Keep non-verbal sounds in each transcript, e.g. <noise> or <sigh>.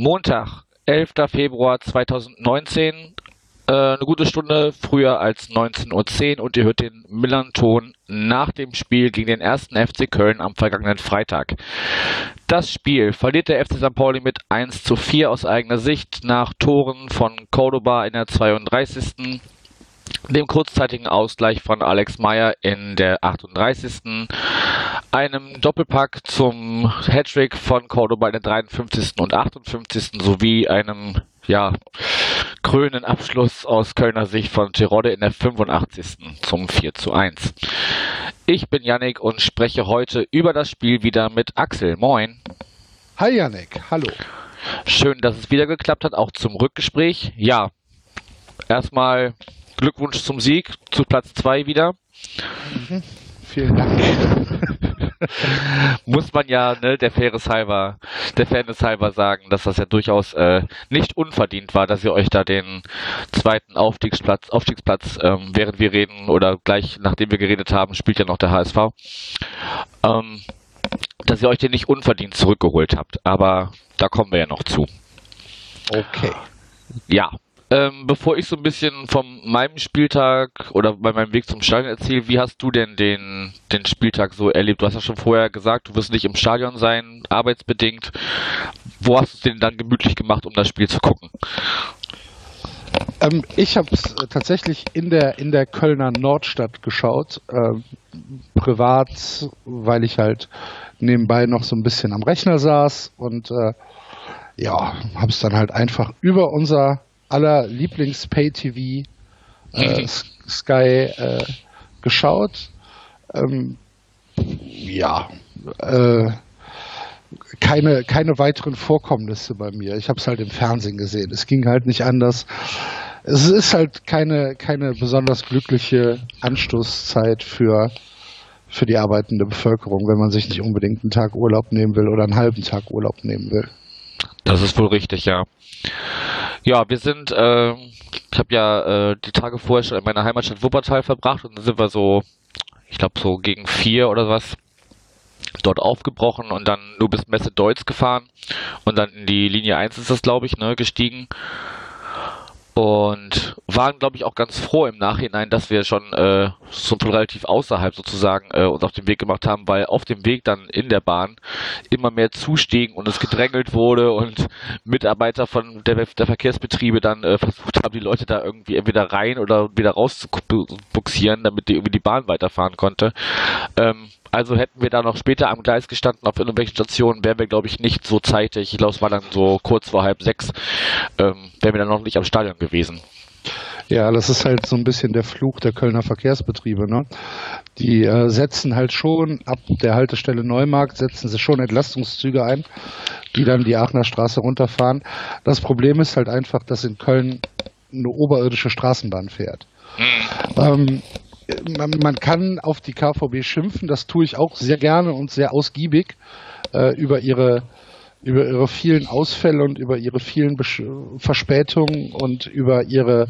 Montag, 11. Februar 2019. Äh, eine gute Stunde früher als 19.10 Uhr und ihr hört den Millanton nach dem Spiel gegen den ersten FC Köln am vergangenen Freitag. Das Spiel verliert der FC St. Pauli mit 1 zu 4 aus eigener Sicht nach Toren von Cordoba in der 32 dem kurzzeitigen Ausgleich von Alex Meyer in der 38. einem Doppelpack zum Hattrick von Cordoba in der 53. und 58. sowie einem ja, krönenden Abschluss aus Kölner Sicht von Tirode in der 85. zum 4 zu 1. Ich bin Yannick und spreche heute über das Spiel wieder mit Axel. Moin. Hi Yannick, hallo. Schön, dass es wieder geklappt hat, auch zum Rückgespräch. Ja, erstmal Glückwunsch zum Sieg, zu Platz 2 wieder. Mhm. Vielen Dank. <laughs> Muss man ja, ne, der Fairness halber, der Fairness halber sagen, dass das ja durchaus äh, nicht unverdient war, dass ihr euch da den zweiten Aufstiegsplatz, Aufstiegsplatz, ähm, während wir reden oder gleich nachdem wir geredet haben, spielt ja noch der HSV, ähm, dass ihr euch den nicht unverdient zurückgeholt habt. Aber da kommen wir ja noch zu. Okay. Ja, ähm, bevor ich so ein bisschen von meinem Spieltag oder bei meinem Weg zum Stadion erzähle, wie hast du denn den, den Spieltag so erlebt? Du hast ja schon vorher gesagt, du wirst nicht im Stadion sein, arbeitsbedingt. Wo hast du es denn dann gemütlich gemacht, um das Spiel zu gucken? Ähm, ich habe es äh, tatsächlich in der, in der Kölner Nordstadt geschaut. Ähm, privat, weil ich halt nebenbei noch so ein bisschen am Rechner saß und äh, ja, habe es dann halt einfach über unser aller Lieblings-Pay-TV äh, Sky äh, geschaut. Ähm, ja, äh, keine, keine weiteren Vorkommnisse bei mir. Ich habe es halt im Fernsehen gesehen. Es ging halt nicht anders. Es ist halt keine, keine besonders glückliche Anstoßzeit für, für die arbeitende Bevölkerung, wenn man sich nicht unbedingt einen Tag Urlaub nehmen will oder einen halben Tag Urlaub nehmen will. Das ist wohl richtig, ja. Ja, wir sind, äh, ich habe ja äh, die Tage vorher schon in meiner Heimatstadt Wuppertal verbracht und dann sind wir so, ich glaube so gegen vier oder was dort aufgebrochen und dann nur bis Messe Deutz gefahren und dann in die Linie 1 ist das, glaube ich, ne, gestiegen und waren, glaube ich, auch ganz froh im Nachhinein, dass wir schon äh, so von relativ außerhalb sozusagen äh, uns auf den Weg gemacht haben, weil auf dem Weg dann in der Bahn immer mehr zustiegen und es gedrängelt wurde und Mitarbeiter von der, der Verkehrsbetriebe dann äh, versucht haben, die Leute da irgendwie entweder rein oder wieder raus zu buxieren, damit die irgendwie die Bahn weiterfahren konnte. Ähm, also hätten wir da noch später am Gleis gestanden auf irgendwelchen Stationen, wären wir, glaube ich, nicht so zeitig. Ich glaube, es war dann so kurz vor halb sechs, ähm, wären wir dann noch nicht am Stadion gewesen. Ja, das ist halt so ein bisschen der Fluch der Kölner Verkehrsbetriebe. Ne? Die äh, setzen halt schon ab der Haltestelle Neumarkt, setzen sie schon Entlastungszüge ein, die dann die Aachener Straße runterfahren. Das Problem ist halt einfach, dass in Köln eine oberirdische Straßenbahn fährt. Mhm. Ähm, man, man, kann auf die KVB schimpfen, das tue ich auch sehr gerne und sehr ausgiebig äh, über ihre über ihre vielen Ausfälle und über ihre vielen Besch Verspätungen und über ihre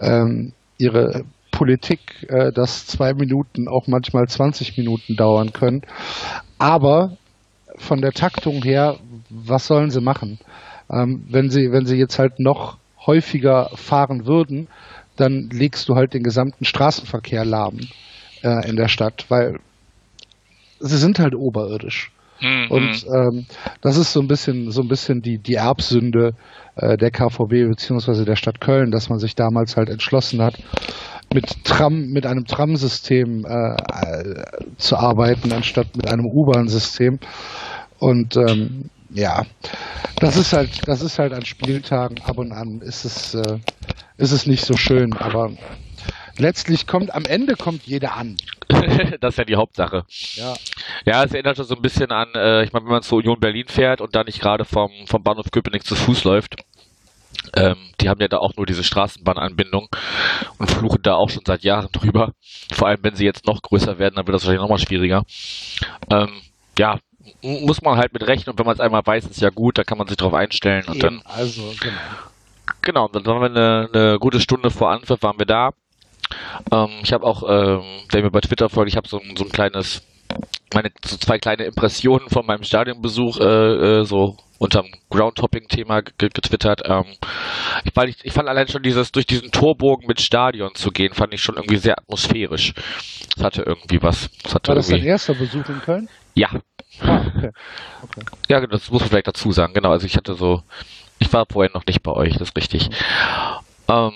ähm, ihre Politik, äh, dass zwei Minuten auch manchmal 20 Minuten dauern können. Aber von der Taktung her, was sollen sie machen? Ähm, wenn sie wenn sie jetzt halt noch häufiger fahren würden, dann legst du halt den gesamten Straßenverkehr lahm äh, in der Stadt, weil sie sind halt oberirdisch. Mhm. Und ähm, das ist so ein bisschen so ein bisschen die die Erbsünde äh, der KVB beziehungsweise der Stadt Köln, dass man sich damals halt entschlossen hat, mit Tram mit einem Tramsystem äh, äh, zu arbeiten anstatt mit einem U-Bahn-System. Und ähm, ja, das ist halt, das ist halt an Spieltagen ab und an ist es, äh, ist es nicht so schön, aber letztlich kommt, am Ende kommt jeder an. <laughs> das ist ja die Hauptsache. Ja. Ja, es erinnert schon so ein bisschen an, äh, ich meine, wenn man zur Union Berlin fährt und da nicht gerade vom, vom Bahnhof Köpenick zu Fuß läuft, ähm, die haben ja da auch nur diese Straßenbahnanbindung und fluchen da auch schon seit Jahren drüber. Vor allem, wenn sie jetzt noch größer werden, dann wird das wahrscheinlich nochmal schwieriger. Ähm, ja, muss man halt mit rechnen und wenn man es einmal weiß, ist ja gut, da kann man sich drauf einstellen und Eben, dann also genau. Genau, dann waren wir eine, eine gute Stunde vor Anpfiff waren wir da. Ähm, ich habe auch, ähm, der mir bei Twitter folgt, ich habe so, ein- so ein kleines, meine so zwei kleine Impressionen von meinem Stadionbesuch äh, äh, so unterm Groundtopping-Thema ge- getwittert. Ähm, ich, weil ich, ich fand allein schon dieses durch diesen Torbogen mit Stadion zu gehen, fand ich schon irgendwie sehr atmosphärisch. Das hatte irgendwie was. Das hatte War das dein erster Besuch in Köln? ja, Ah, okay. ja, das muss man vielleicht dazu sagen. Genau, also ich hatte so, ich war vorher noch nicht bei euch, das ist richtig. Ähm,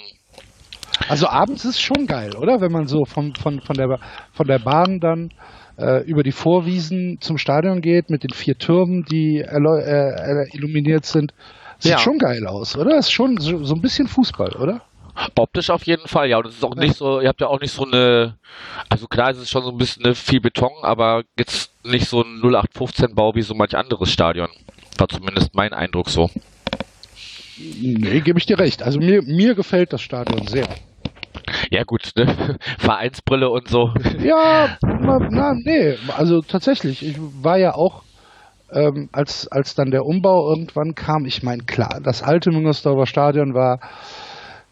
Also abends ist schon geil, oder? Wenn man so von, von, von, der, von der Bahn dann äh, über die Vorwiesen zum Stadion geht mit den vier Türmen, die äh, äh, illuminiert sind. Sieht Ja. schon geil aus, oder? Ist schon so, so ein bisschen Fußball, oder? Optisch auf jeden Fall, ja. Und es ist auch nicht so, ihr habt ja auch nicht so eine, also klar, es ist schon so ein bisschen ne, viel Beton, aber jetzt nicht so ein 0815-Bau wie so manch anderes Stadion. War zumindest mein Eindruck so. Nee, gebe ich dir recht. Also mir, mir gefällt das Stadion sehr. Ja, gut, ne? <laughs> Vereinsbrille und so. Ja, na, na, nee, also tatsächlich. Ich war ja auch, ähm, als, als dann der Umbau irgendwann kam, ich meine, klar, das alte Müngersdorfer Stadion war,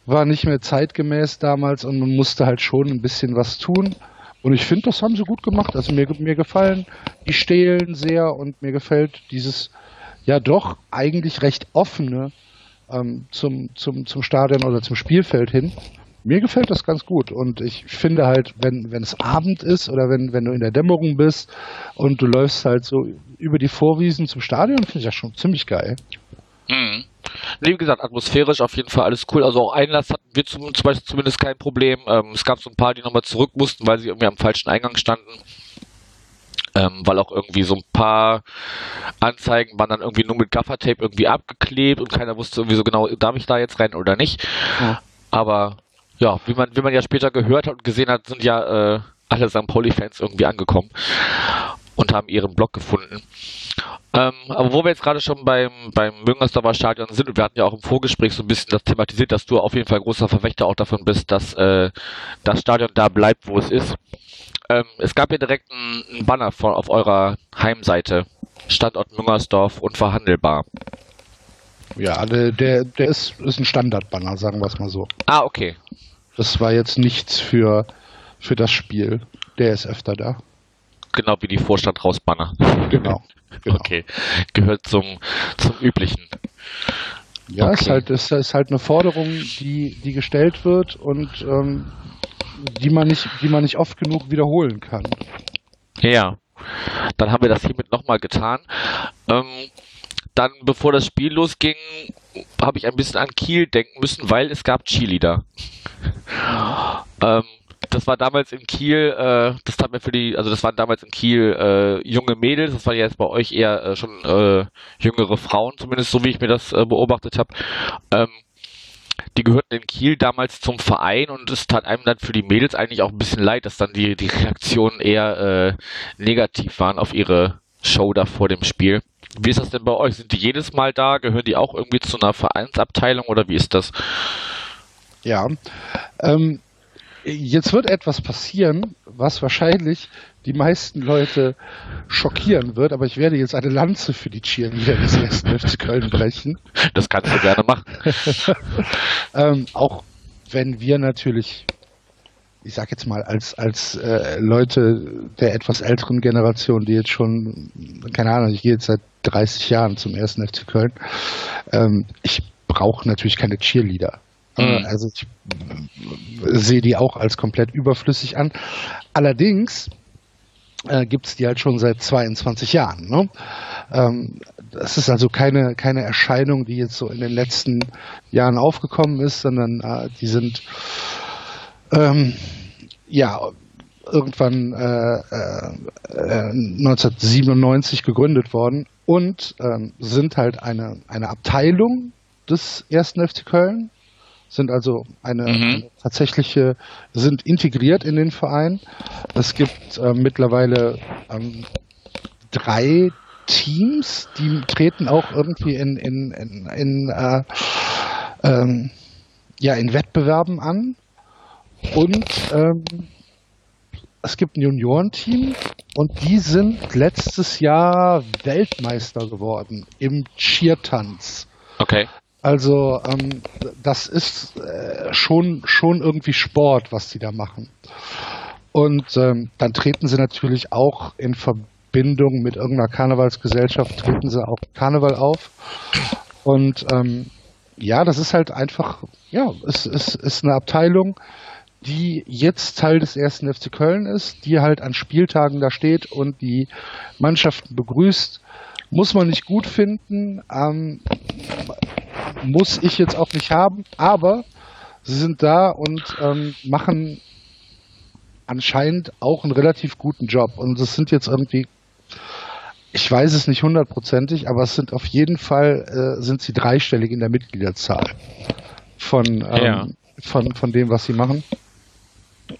war nicht mehr zeitgemäß damals und man musste halt schon ein bisschen was tun. Und ich finde, das haben sie gut gemacht. Also mir, mir gefallen die Stelen sehr und mir gefällt dieses ja doch eigentlich recht offene ähm, zum, zum, zum Stadion oder zum Spielfeld hin. Mir gefällt das ganz gut und ich finde halt, wenn, wenn es Abend ist oder wenn, wenn du in der Dämmerung bist und du läufst halt so über die Vorwiesen zum Stadion, finde ich das schon ziemlich geil. Mhm. Wie gesagt, atmosphärisch auf jeden Fall alles cool. Also auch Einlass hatten wir zum, zum Beispiel zumindest kein Problem. Ähm, es gab so ein paar, die nochmal zurück mussten, weil sie irgendwie am falschen Eingang standen. Ähm, weil auch irgendwie so ein paar Anzeigen waren dann irgendwie nur mit Gaffertape irgendwie abgeklebt und keiner wusste irgendwie so genau, darf ich da jetzt rein oder nicht. Ja. Aber ja, wie man, wie man ja später gehört hat und gesehen hat, sind ja äh, alle St. Pauli-Fans irgendwie angekommen und haben ihren Block gefunden. Ähm, aber wo wir jetzt gerade schon beim, beim Müngersdorfer Stadion sind, und wir hatten ja auch im Vorgespräch so ein bisschen das thematisiert, dass du auf jeden Fall großer Verfechter auch davon bist, dass äh, das Stadion da bleibt, wo es ist. Ähm, es gab ja direkt einen Banner von, auf eurer Heimseite. Standort Müngersdorf unverhandelbar. Ja, der, der, der ist, ist ein Standardbanner, sagen wir es mal so. Ah, okay. Das war jetzt nichts für, für das Spiel. Der ist öfter da. Genau wie die Vorstand raus Banner. Genau. <laughs> genau. Okay. Gehört zum, zum üblichen. Ja, ist Okay. halt, ist, ist halt eine Forderung, die, die gestellt wird und ähm, die man nicht, die man nicht oft genug wiederholen kann. Ja, dann haben wir das hiermit nochmal getan. Ähm, dann, bevor das Spiel losging, habe ich ein bisschen an Kiel denken müssen, weil es gab Cheerleader. ähm, das war damals in Kiel, äh, das tat mir für die, also das waren damals in Kiel äh, junge Mädels, das war ja jetzt bei euch eher äh, schon äh, jüngere Frauen, zumindest so wie ich mir das äh, beobachtet habe. Ähm, die gehörten in Kiel damals zum Verein und es tat einem dann für die Mädels eigentlich auch ein bisschen leid, dass dann die, die Reaktionen eher äh, negativ waren auf ihre Show da vor dem Spiel. Wie ist das denn bei euch? Sind die jedes Mal da? Gehören die auch irgendwie zu einer Vereinsabteilung oder wie ist das? Ja. Ähm, jetzt wird etwas passieren, was wahrscheinlich die meisten Leute schockieren wird, aber ich werde jetzt eine Lanze für die Cheerleader des 1. <laughs> FC Köln brechen. Das kannst du gerne machen. <laughs> Ähm, auch wenn wir natürlich, ich sag jetzt mal, als, als äh, Leute der etwas älteren Generation, die jetzt schon, keine Ahnung, ich gehe jetzt seit 30 Jahren zum ersten FC Köln, ähm, ich brauche natürlich keine Cheerleader. Äh, Mhm. Also ich äh, sehe die auch als komplett überflüssig an. Allerdings äh, gibt es die halt schon seit 22 Jahren. Ne? Ähm, das ist also keine, keine Erscheinung, die jetzt so in den letzten Jahren aufgekommen ist, sondern äh, die sind ähm, ja irgendwann äh, äh, äh, 1997 gegründet worden und ähm, sind halt eine, eine Abteilung des ersten FC Köln, sind also eine, Mhm. eine tatsächliche, sind integriert in den Verein. Es gibt äh, mittlerweile ähm, drei Teams, die treten auch irgendwie in, in, in, in, äh, ähm, ja, in Wettbewerben an. Und ähm, es gibt ein Juniorenteam und die sind letztes Jahr Weltmeister geworden im Cheertanz. Okay. Also ähm, das ist äh, schon, schon irgendwie Sport, was die da machen. Und ähm, dann treten sie natürlich auch in Verbindung mit irgendeiner Karnevalsgesellschaft, treten sie auch Karneval auf. Und ähm, ja, das ist halt einfach, ja, es, es ist eine Abteilung, die jetzt Teil des ersten FC Köln ist, die halt an Spieltagen da steht und die Mannschaften begrüßt. Muss man nicht gut finden, ähm, muss ich jetzt auch nicht haben, aber sie sind da und ähm, machen anscheinend auch einen relativ guten Job. Und es sind jetzt irgendwie, ich weiß es nicht hundertprozentig, aber es sind auf jeden Fall, äh, sind sie dreistellig in der Mitgliederzahl von, ähm, Ja. von, von dem, was sie machen.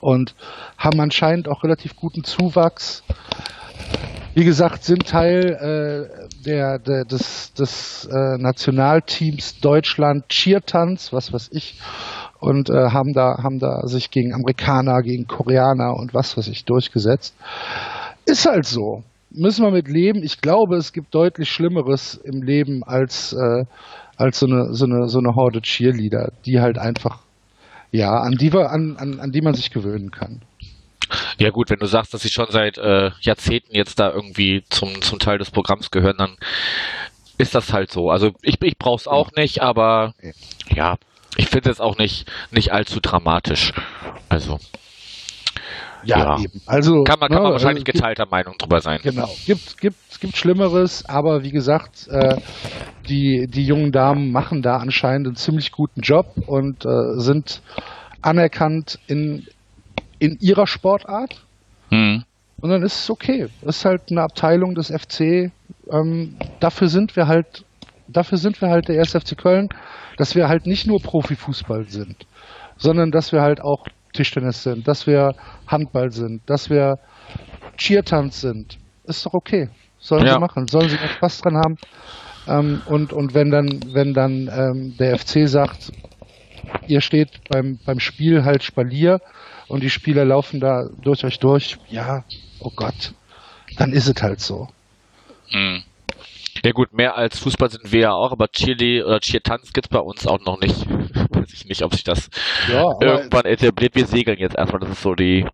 Und haben anscheinend auch relativ guten Zuwachs. Wie gesagt, sind Teil äh, der, der, des, des äh, Nationalteams Deutschland Cheertanz, was weiß ich, und äh, haben da haben da sich gegen Amerikaner, gegen Koreaner und was weiß ich durchgesetzt. Ist halt so. Müssen wir mit leben. Ich glaube, es gibt deutlich Schlimmeres im Leben als äh, als so eine so eine so eine Horde Cheerleader, die halt einfach ja an die wir an, an, an die man sich gewöhnen kann. Ja gut, wenn du sagst, dass sie schon seit äh, Jahrzehnten jetzt da irgendwie zum, zum Teil des Programms gehören, dann ist das halt so. Also ich, ich brauch's auch nicht, aber ja, ich finde es auch nicht, nicht allzu dramatisch. Also Ja. eben. Also kann man, kann ne, man wahrscheinlich äh, geteilter Meinung drüber sein. Genau, gibt, gibt, gibt Schlimmeres, aber wie gesagt, äh, die, die jungen Damen machen da anscheinend einen ziemlich guten Job und äh, sind anerkannt in, in ihrer Sportart. Hm. Und dann ist es okay. Das ist halt eine Abteilung des FC. Ähm, dafür sind wir halt, dafür sind wir halt der 1. FC Köln, dass wir halt nicht nur Profifußball sind, sondern dass wir halt auch Tischtennis sind, dass wir Handball sind, dass wir Cheertanz sind. Ist doch okay. Sollen Ja. sie machen, sollen sie noch Spaß dran haben. Ähm, und, und wenn dann, wenn dann ähm, der FC sagt, ihr steht beim, beim Spiel halt Spalier und die Spieler laufen da durch euch durch, ja, oh Gott, dann ist es halt so. Hm. Ja gut, mehr als Fußball sind wir ja auch, aber Chili oder Cheer-Tanz gibt's bei uns auch noch nicht. <laughs> Weiß ich nicht, ob sich das Ja, irgendwann etabliert. Wir segeln jetzt erstmal, das ist so die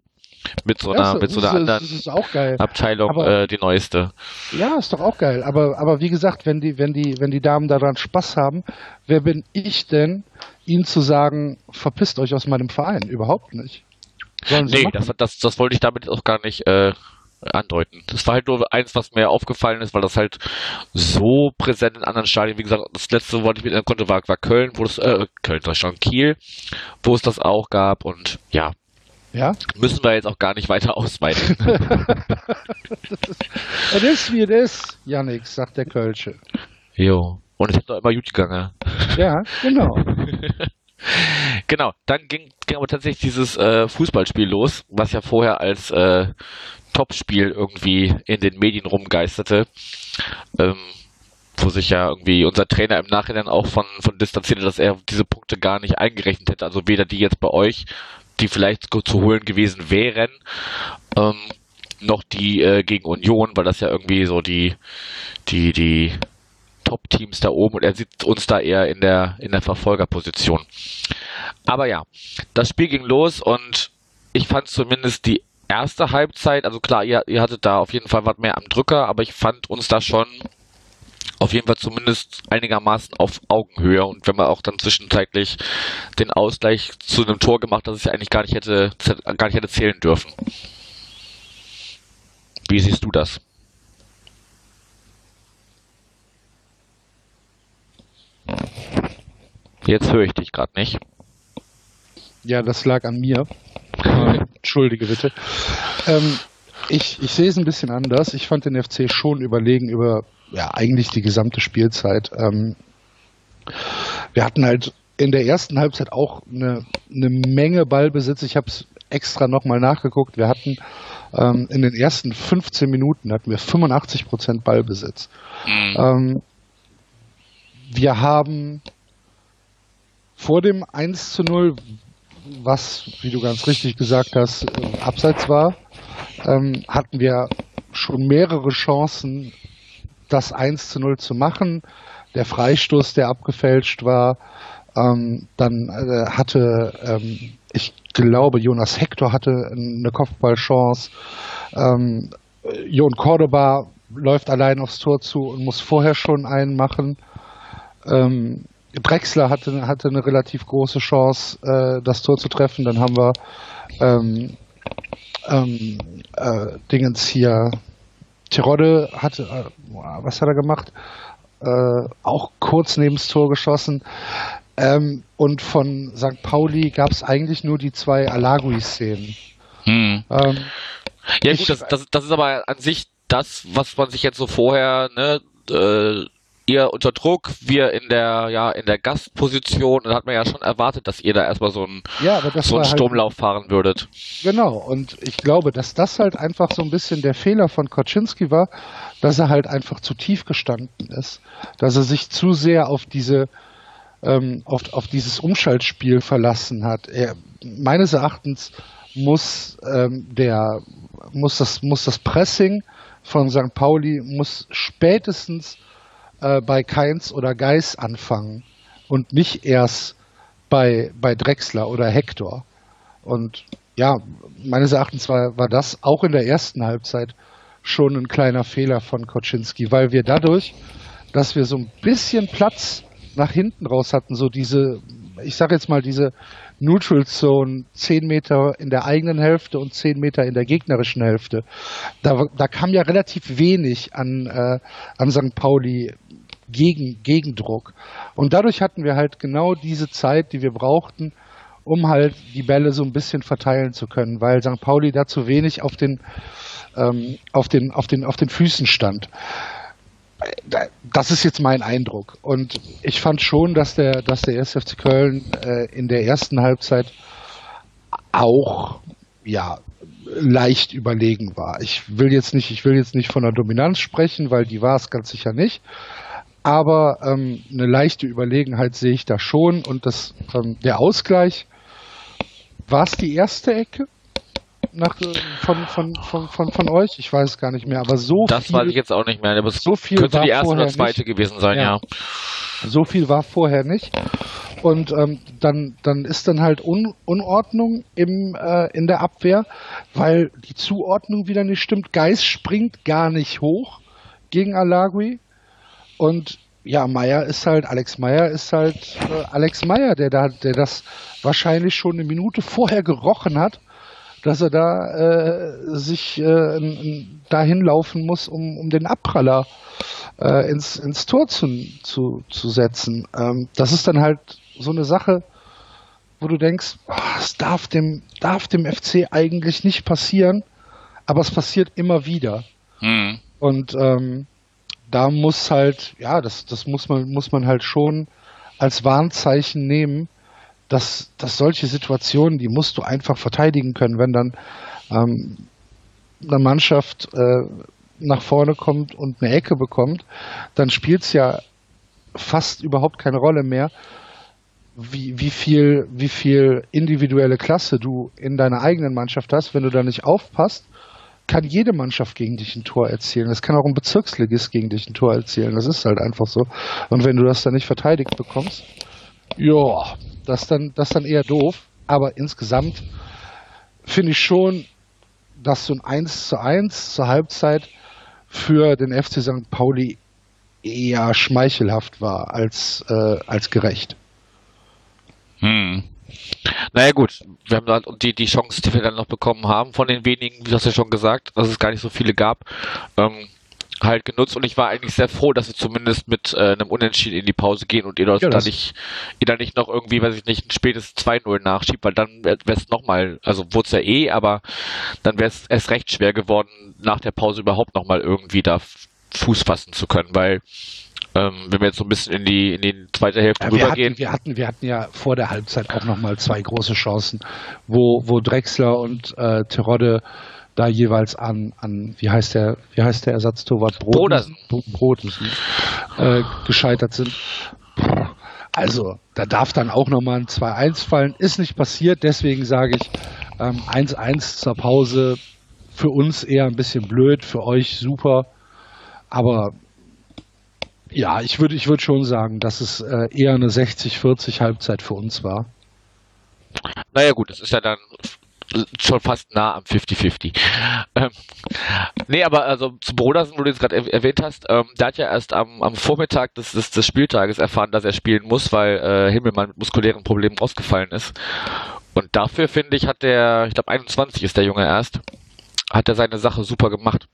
mit so einer, Ja, mit so das einer ist- anderen Das. Abteilung Aber- äh, die neueste. Ja, ist doch auch geil. Aber, aber wie gesagt, wenn die, wenn die, wenn die Damen daran Spaß haben, wer bin ich denn, ihnen zu sagen, verpisst euch aus meinem Verein? Überhaupt nicht. Sollen Nee, das, das, das wollte ich damit auch gar nicht äh, andeuten. Das war halt nur eins, was mir aufgefallen ist, weil das halt so präsent in anderen Stadien, wie gesagt, das letzte, wo ich mit konnte, war, war Köln, wo das, äh, Köln, ich schon, Kiel, wo es das auch gab und ja, ja? müssen wir jetzt auch gar nicht weiter ausweiten. <laughs> Es ist wie es ist, Yannick, sagt der Kölsche. jo. Und es ist doch immer gut gegangen. Ja, genau. <laughs> Genau, dann ging, ging aber tatsächlich dieses äh, Fußballspiel los, was ja vorher als äh, Topspiel irgendwie in den Medien rumgeisterte. Ähm, wo sich ja irgendwie unser Trainer im Nachhinein auch von, von distanzierte, dass er diese Punkte gar nicht eingerechnet hätte. Also weder die jetzt bei euch, die vielleicht zu holen gewesen wären, ähm, noch die äh, gegen Union, weil das ja irgendwie so die, die, die Top-Teams da oben und er sieht uns da eher in der, in der Verfolgerposition. Aber ja, das Spiel ging los und ich fand zumindest die erste Halbzeit, also klar, ihr, ihr hattet da auf jeden Fall was mehr am Drücker, aber ich fand uns da schon auf jeden Fall zumindest einigermaßen auf Augenhöhe und wenn man auch dann zwischenzeitlich den Ausgleich zu einem Tor gemacht, das es ja eigentlich gar nicht hätte, gar nicht hätte zählen dürfen. Wie siehst du das? Jetzt höre ich dich gerade nicht. Ja, das lag an mir. Äh, Entschuldige bitte. Ähm, ich, ich sehe es ein bisschen anders. Ich fand den FC schon überlegen über ja, eigentlich die gesamte Spielzeit. Ähm, wir hatten halt in der ersten Halbzeit auch eine, eine Menge Ballbesitz. Ich habe es extra nochmal nachgeguckt. Wir hatten ähm, in den ersten 15 Minuten hatten wir 85 Prozent Ballbesitz. Ähm, wir haben vor dem 1 zu 0, was, wie du ganz richtig gesagt hast, äh, abseits war, ähm, hatten wir schon mehrere Chancen, das 1 zu 0 zu machen. der Freistoß, der abgefälscht war. Ähm, dann äh, hatte, ähm, ich glaube, Jonas Hector hatte eine Kopfballchance. Ähm, Jon Cordoba läuft allein aufs Tor zu und muss vorher schon einen machen. Ähm, Drexler hatte, hatte eine relativ große Chance, äh, das Tor zu treffen. Dann haben wir ähm, ähm, äh, Dingens hier. Tirode hatte, äh, was hat er gemacht? Äh, auch kurz neben das Tor geschossen. Ähm, und von St. Pauli gab es eigentlich nur die zwei Alagui-Szenen. Hm. Ähm, ja gut, das, das, das ist aber an sich das, was man sich jetzt so vorher, ne, äh, ihr unter Druck, wir in der, ja, in der Gastposition, da hat man ja schon erwartet, dass ihr da erstmal so einen, ja, so einen halt Sturmlauf halt, fahren würdet. Genau, und ich glaube, dass das halt einfach so ein bisschen der Fehler von Koczynski war, dass er halt einfach zu tief gestanden ist, dass er sich zu sehr auf diese, ähm, auf, auf dieses Umschaltspiel verlassen hat. Er, meines Erachtens muss ähm, der, muss das, muss das Pressing von St. Pauli muss spätestens äh, bei Keins oder Geis anfangen und nicht erst bei, bei Drexler oder Hector. Und ja, meines Erachtens war, war das auch in der ersten Halbzeit schon ein kleiner Fehler von Koczynski, weil wir dadurch, dass wir so ein bisschen Platz nach hinten raus hatten, so diese, ich sage jetzt mal, diese Neutral Zone 10 Meter in der eigenen Hälfte und 10 Meter in der gegnerischen Hälfte. Da, da kam ja relativ wenig an, äh, an St. Pauli gegen, Gegendruck. Und dadurch hatten wir halt genau diese Zeit, die wir brauchten, um halt die Bälle so ein bisschen verteilen zu können, weil St. Pauli da zu wenig auf den, ähm, auf den, auf den, auf den Füßen stand. Das ist jetzt mein Eindruck. Und ich fand schon, dass der, dass der SFC Köln äh, in der ersten Halbzeit auch ja, leicht überlegen war. Ich will jetzt nicht, ich will jetzt nicht von der Dominanz sprechen, weil die war es ganz sicher nicht. Aber ähm, eine leichte Überlegenheit sehe ich da schon. Und das, ähm, der Ausgleich, war es die erste Ecke? Nach, äh, von, von, von, von, von euch? Ich weiß gar nicht mehr, aber so das viel. Das weiß ich jetzt auch nicht mehr, aber so viel könnte die erste oder zweite nicht. gewesen sein, ja. ja. So viel war vorher nicht. Und ähm, dann, dann ist dann halt Un Unordnung im, äh, in der Abwehr, weil die Zuordnung wieder nicht stimmt. Geist springt gar nicht hoch gegen Alagui. Und ja, Meyer ist halt, Alex Meyer ist halt äh, Alex Meyer, der da, der das wahrscheinlich schon eine Minute vorher gerochen hat, dass er da äh, sich äh, dahin laufen muss, um, um den Abpraller äh, ins, ins Tor zu, zu, zu setzen. Ähm, das ist dann halt so eine Sache, wo du denkst, es oh, darf dem, darf dem FC eigentlich nicht passieren, aber es passiert immer wieder. Mhm. Und ähm, da muss halt, ja, das, das muss man, muss man halt schon als Warnzeichen nehmen, dass, dass solche Situationen, die musst du einfach verteidigen können, wenn dann ähm, eine Mannschaft äh, nach vorne kommt und eine Ecke bekommt, dann spielt es ja fast überhaupt keine Rolle mehr, wie, wie, viel, wie viel individuelle Klasse du in deiner eigenen Mannschaft hast, wenn du da nicht aufpasst kann jede Mannschaft gegen dich ein Tor erzielen. Das kann auch ein Bezirksligist gegen dich ein Tor erzielen. Das ist halt einfach so. Und wenn du das dann nicht verteidigt bekommst, ja, das dann, das dann eher doof. Aber insgesamt finde ich schon, dass so ein 1 zu 1 zur Halbzeit für den FC St. Pauli eher schmeichelhaft war als, äh, als gerecht. Hm. Naja gut, wir haben halt die, die Chance, die wir dann noch bekommen haben, von den wenigen, wie du hast ja schon gesagt, dass es gar nicht so viele gab, ähm, halt genutzt und ich war eigentlich sehr froh, dass wir zumindest mit äh, einem Unentschieden in die Pause gehen und ihr ja, da nicht, ihr da nicht noch irgendwie, weiß ich nicht, ein spätes 2-0 nachschiebt, weil dann wäre es nochmal, also wurde es ja eh, aber dann wäre es erst recht schwer geworden, nach der Pause überhaupt nochmal irgendwie da Fuß fassen zu können, weil ähm, wenn wir jetzt so ein bisschen in die, in die zweite Hälfte ja, rübergehen. Wir hatten, wir hatten ja vor der Halbzeit auch nochmal zwei große Chancen, wo, wo Drexler und äh, Terodde da jeweils an, an wie heißt der, wie heißt der Ersatztorwart Brodersen, Brodersen äh, gescheitert sind. Also, da darf dann auch nochmal ein 2-1 fallen. Ist nicht passiert, deswegen sage ich 1-1 ähm, zur Pause. Für uns eher ein bisschen blöd, für euch super. Aber Ja, ich würde ich würd schon sagen, dass es äh, eher eine 60-40 Halbzeit für uns war. Naja gut, das ist ja dann schon fast nah am 50-50. Ähm, nee, aber also zu Brodersen, wo du jetzt gerade erwähnt hast, ähm, der hat ja erst am, am Vormittag des, des, des, Spieltages erfahren, dass er spielen muss, weil äh, Himmelmann mit muskulären Problemen ausgefallen ist. Und dafür, finde ich, hat der, ich glaube 21 ist der Junge erst, hat er seine Sache super gemacht.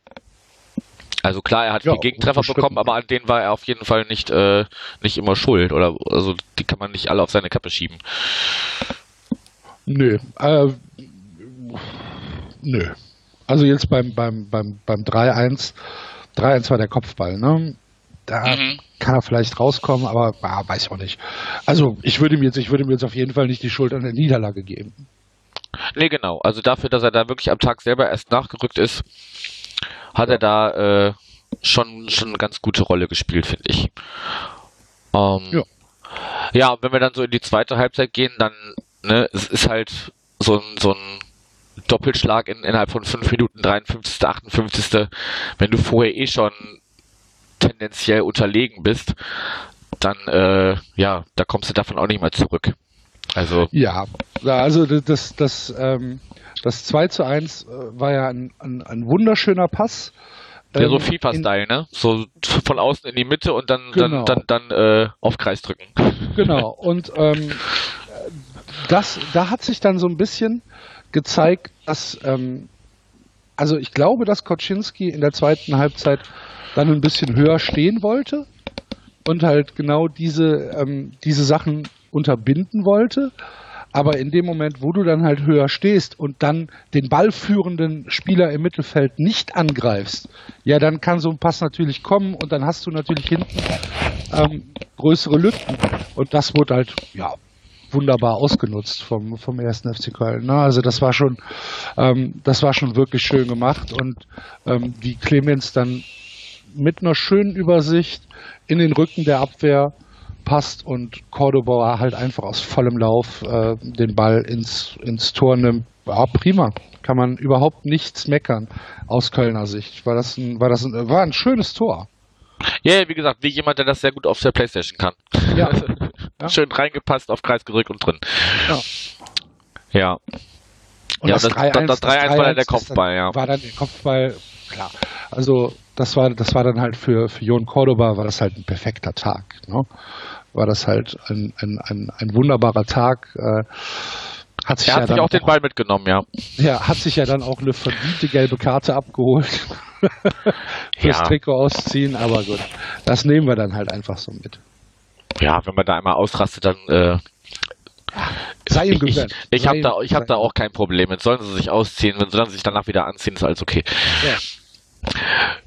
Also klar, er hat ja, viel Gegentreffer bekommen, aber an denen war er auf jeden Fall nicht, äh, nicht immer schuld. Oder also die kann man nicht alle auf seine Kappe schieben. Nö. Äh, nö. Also jetzt beim, beim, beim, beim 3-1, 3-1 war der Kopfball, ne? Da mhm. kann er vielleicht rauskommen, aber ah, weiß ich auch nicht. Also ich würde ihm jetzt, ich würde ihm jetzt auf jeden Fall nicht die Schuld an der Niederlage geben. Nee, genau. Also dafür, dass er da wirklich am Tag selber erst nachgerückt ist, hat er da äh, schon, schon eine ganz gute Rolle gespielt, finde ich. Ähm, ja. Ja, wenn wir dann so in die zweite Halbzeit gehen, dann, ne, es ist halt so ein, so ein Doppelschlag in, innerhalb von 5 Minuten, 53., 58. Wenn du vorher eh schon tendenziell unterlegen bist, dann, äh, ja, da kommst du davon auch nicht mal zurück. Also. Ja, also das, das, ähm, das 2 zu 1 äh, war ja ein, ein, ein wunderschöner Pass. Ja, so ähm, FIFA-Style, ne? So von außen in die Mitte und dann, genau. dann, dann, dann äh, auf Kreis drücken. Genau. Und ähm, das, da hat sich dann so ein bisschen gezeigt, dass, ähm, also ich glaube, dass Koczynski in der zweiten Halbzeit dann ein bisschen höher stehen wollte und halt genau diese, ähm, diese Sachen unterbinden wollte. Aber in dem Moment, wo du dann halt höher stehst und dann den ballführenden Spieler im Mittelfeld nicht angreifst, ja, dann kann so ein Pass natürlich kommen und dann hast du natürlich hinten ähm, größere Lücken. Und das wurde halt, ja, wunderbar ausgenutzt vom, vom ersten FC Köln. Ne? Also das war schon, ähm, das war schon wirklich schön gemacht und ähm, wie Clemens dann mit einer schönen Übersicht in den Rücken der Abwehr passt und Cordoba halt einfach aus vollem Lauf äh, den Ball ins, ins Tor nimmt. Ja, prima. Kann man überhaupt nichts meckern aus Kölner Sicht. War das ein, war das ein, war ein schönes Tor. Ja, wie gesagt, wie jemand, der das sehr gut auf der Playstation kann. Ja. <laughs> ja. Schön reingepasst, auf Kreis gerückt und drin. Ja. Ja. Und ja, das 3-1 das, das, war dann der Kopfball, ja. War dann der Kopfball, klar. Also, das war, das war dann halt für, für Jon Cordoba war das halt ein perfekter Tag. Ne? War das halt ein, ein, ein, ein wunderbarer Tag. Äh, hat sich er hat ja sich auch den Ball mitgenommen, ja. Ja, hat sich ja dann auch eine verdiente gelbe Karte abgeholt. <laughs> Fürs ja. Trikot ausziehen, aber gut. Das nehmen wir dann halt einfach so mit. Ja, wenn man da einmal ausrastet, dann äh, Sei ihm gegönnt. Ich, ich habe da, ich hab da auch kein Problem mit. Sollen sie sich ausziehen, wenn sie dann sich danach wieder anziehen, ist alles okay. Ja.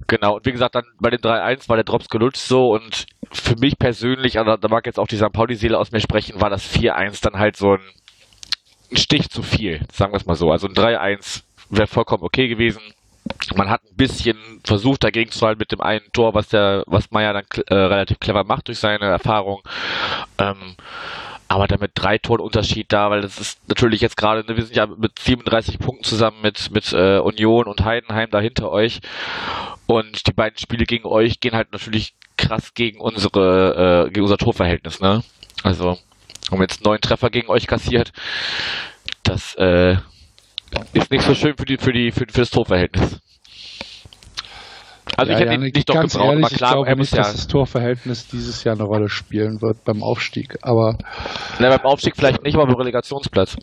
Genau, und wie gesagt, dann bei den 3-1 war der Drops gelutscht so und für mich persönlich, also da mag jetzt auch die St. Pauli-Seele aus mir sprechen, war das 4-1 dann halt so ein ein Stich zu viel, sagen wir es mal so. Also ein 3-1 wäre vollkommen okay gewesen. Man hat ein bisschen versucht, dagegen zu halten mit dem einen Tor, was der, was Meier dann äh, relativ clever macht durch seine Erfahrung. Ähm, aber damit drei Toren Unterschied da, weil das ist natürlich jetzt gerade, wir sind ja mit 37 Punkten zusammen mit, mit äh, Union und Heidenheim da hinter euch. Und die beiden Spiele gegen euch gehen halt natürlich krass gegen unsere, äh, gegen unser Torverhältnis, ne? Also, haben jetzt neun Treffer gegen euch kassiert. Das äh, ist nicht so schön für die für die für, für das Torverhältnis. Also ja, ich hätte ja, ihn nicht doch gebraucht, ehrlich, aber klar, ich glaube nicht, ja dass das Torverhältnis dieses Jahr eine Rolle spielen wird beim Aufstieg, aber Na, beim Aufstieg vielleicht nicht, aber beim Relegationsplatz.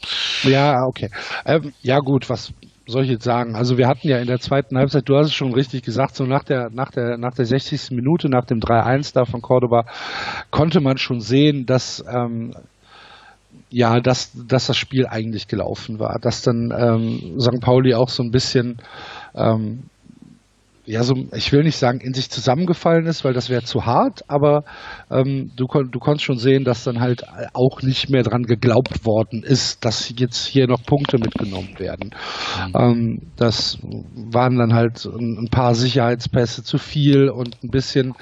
Ja, okay. Ähm, ja gut, was soll ich jetzt sagen? Also wir hatten ja in der zweiten Halbzeit, du hast es schon richtig gesagt, so nach der, nach der, nach der 60. Minute, nach dem 3-1 da von Cordoba, konnte man schon sehen, dass ähm, ja, dass, dass das Spiel eigentlich gelaufen war, dass dann ähm, St. Pauli auch so ein bisschen, ähm, ja, so, ich will nicht sagen, in sich zusammengefallen ist, weil das wäre zu hart, aber ähm, du, du konntest schon sehen, dass dann halt auch nicht mehr dran geglaubt worden ist, dass jetzt hier noch Punkte mitgenommen werden. Mhm. Ähm, das waren dann halt ein, paar Sicherheitspässe zu viel und ein bisschen